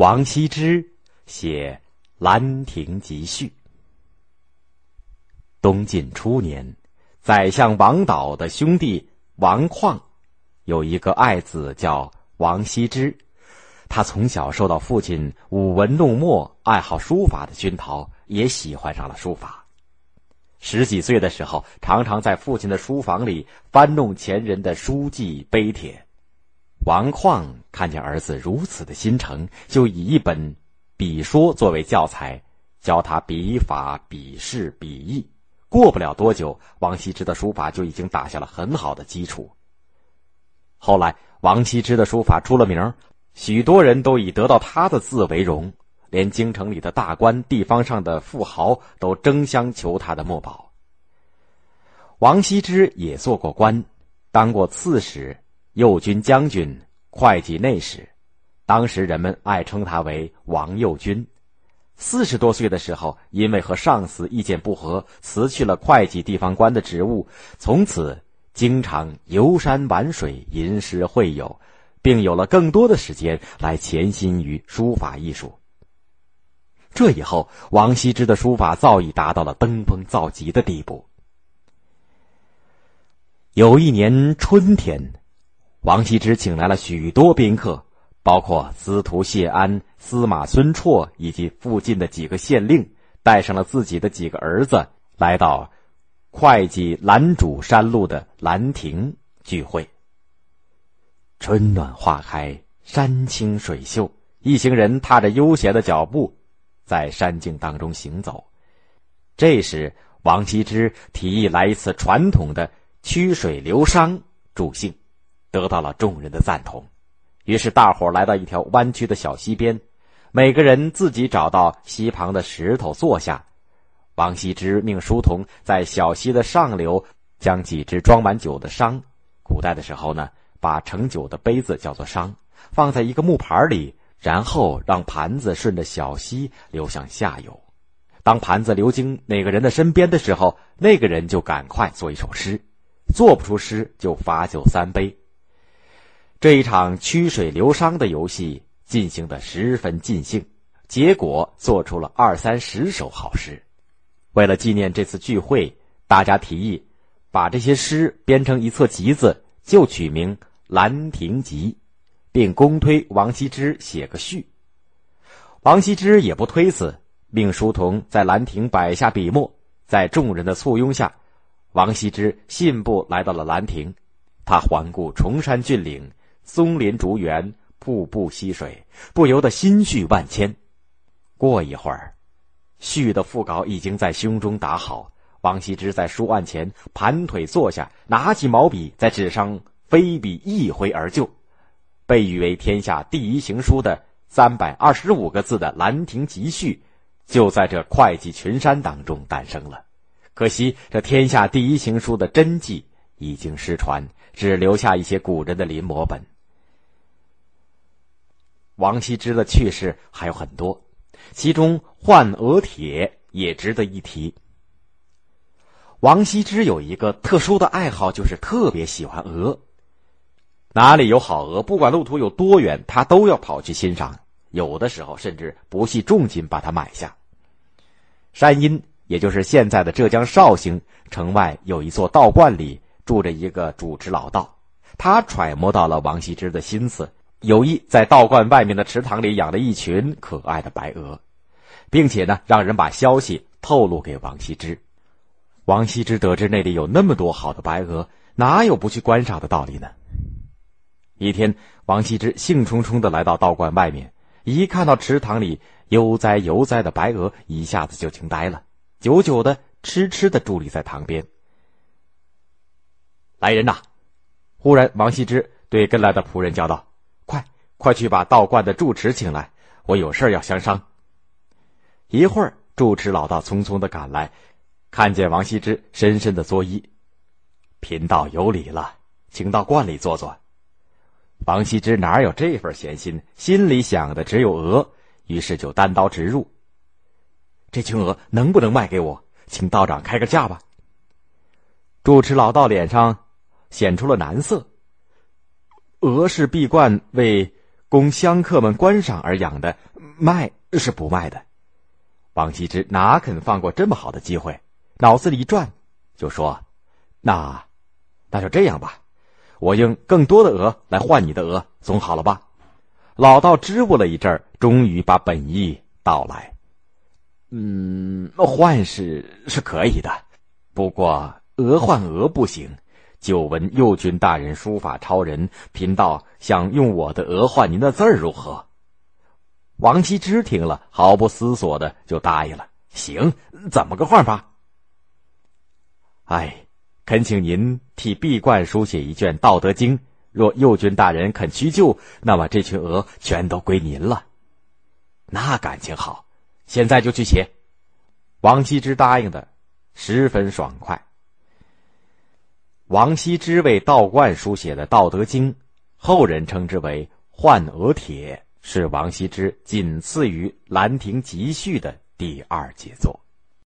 王羲之写《兰亭集序》。东晋初年，宰相王导的兄弟王旷，有一个爱子叫王羲之。他从小受到父亲舞文弄墨、爱好书法的熏陶，也喜欢上了书法。十几岁的时候，常常在父亲的书房里翻弄前人的书记碑帖。王旷看见儿子如此的心诚，就以一本笔说作为教材，教他笔法、笔势、笔意。过不了多久，王羲之的书法就已经打下了很好的基础。后来，王羲之的书法出了名，许多人都以得到他的字为荣，连京城里的大官、地方上的富豪都争相求他的墨宝。王羲之也做过官，当过刺史。右军将军、会稽内史，当时人们爱称他为王右军。四十多岁的时候，因为和上司意见不合，辞去了会稽地方官的职务，从此经常游山玩水、吟诗会友，并有了更多的时间来潜心于书法艺术。这以后，王羲之的书法早已达到了登峰造极的地步。有一年春天。王羲之请来了许多宾客，包括司徒谢安、司马孙绰以及附近的几个县令，带上了自己的几个儿子，来到会稽兰渚山路的兰亭聚会。春暖花开，山清水秀，一行人踏着悠闲的脚步，在山径当中行走。这时，王羲之提议来一次传统的曲水流觞助兴。得到了众人的赞同，于是大伙来到一条弯曲的小溪边，每个人自己找到溪旁的石头坐下。王羲之命书童在小溪的上流将几只装满酒的觞，古代的时候呢，把盛酒的杯子叫做觞，放在一个木盘里，然后让盘子顺着小溪流向下游。当盘子流经哪个人的身边的时候，那个人就赶快做一首诗，做不出诗就罚酒三杯。这一场曲水流觞的游戏进行的十分尽兴，结果做出了二三十首好诗。为了纪念这次聚会，大家提议把这些诗编成一册集子，就取名《兰亭集》，并公推王羲之写个序。王羲之也不推辞，命书童在兰亭摆下笔墨。在众人的簇拥下，王羲之信步来到了兰亭。他环顾崇山峻岭。松林竹园，瀑布溪水，不由得心绪万千。过一会儿，序的副稿已经在胸中打好。王羲之在书案前盘腿坐下，拿起毛笔在纸上飞笔一挥而就。被誉为天下第一行书的三百二十五个字的《兰亭集序》，就在这会稽群山当中诞生了。可惜，这天下第一行书的真迹已经失传，只留下一些古人的临摹本。王羲之的趣事还有很多，其中《换鹅帖》也值得一提。王羲之有一个特殊的爱好，就是特别喜欢鹅。哪里有好鹅，不管路途有多远，他都要跑去欣赏。有的时候甚至不惜重金把它买下。山阴，也就是现在的浙江绍兴城外，有一座道观里住着一个主持老道，他揣摩到了王羲之的心思。有意在道观外面的池塘里养了一群可爱的白鹅，并且呢，让人把消息透露给王羲之。王羲之得知那里有那么多好的白鹅，哪有不去观赏的道理呢？一天，王羲之兴冲冲的来到道观外面，一看到池塘里悠哉悠哉的白鹅，一下子就惊呆了，久久的痴痴的伫立在塘边。来人呐！忽然，王羲之对跟来的仆人叫道。快去把道观的住持请来，我有事要相商。一会儿，住持老道匆匆的赶来，看见王羲之，深深的作揖：“贫道有礼了，请到观里坐坐。”王羲之哪有这份闲心，心里想的只有鹅，于是就单刀直入：“这群鹅能不能卖给我？请道长开个价吧。”住持老道脸上显出了难色：“鹅是闭关为。”供香客们观赏而养的，卖是不卖的。王羲之哪肯放过这么好的机会？脑子里一转，就说：“那，那就这样吧，我用更多的鹅来换你的鹅，总好了吧？”老道支吾了一阵儿，终于把本意道来：“嗯，换是是可以的，不过鹅换鹅不行。”久闻右军大人书法超人，贫道想用我的额换您的字儿，如何？王羲之听了，毫不思索的就答应了。行，怎么个换法？哎，恳请您替毕冠书写一卷《道德经》，若右军大人肯屈就，那么这群鹅全都归您了。那感情好，现在就去写。王羲之答应的十分爽快。王羲之为道观书写的《道德经》，后人称之为《幻鹅帖》，是王羲之仅次于《兰亭集序》的第二杰作。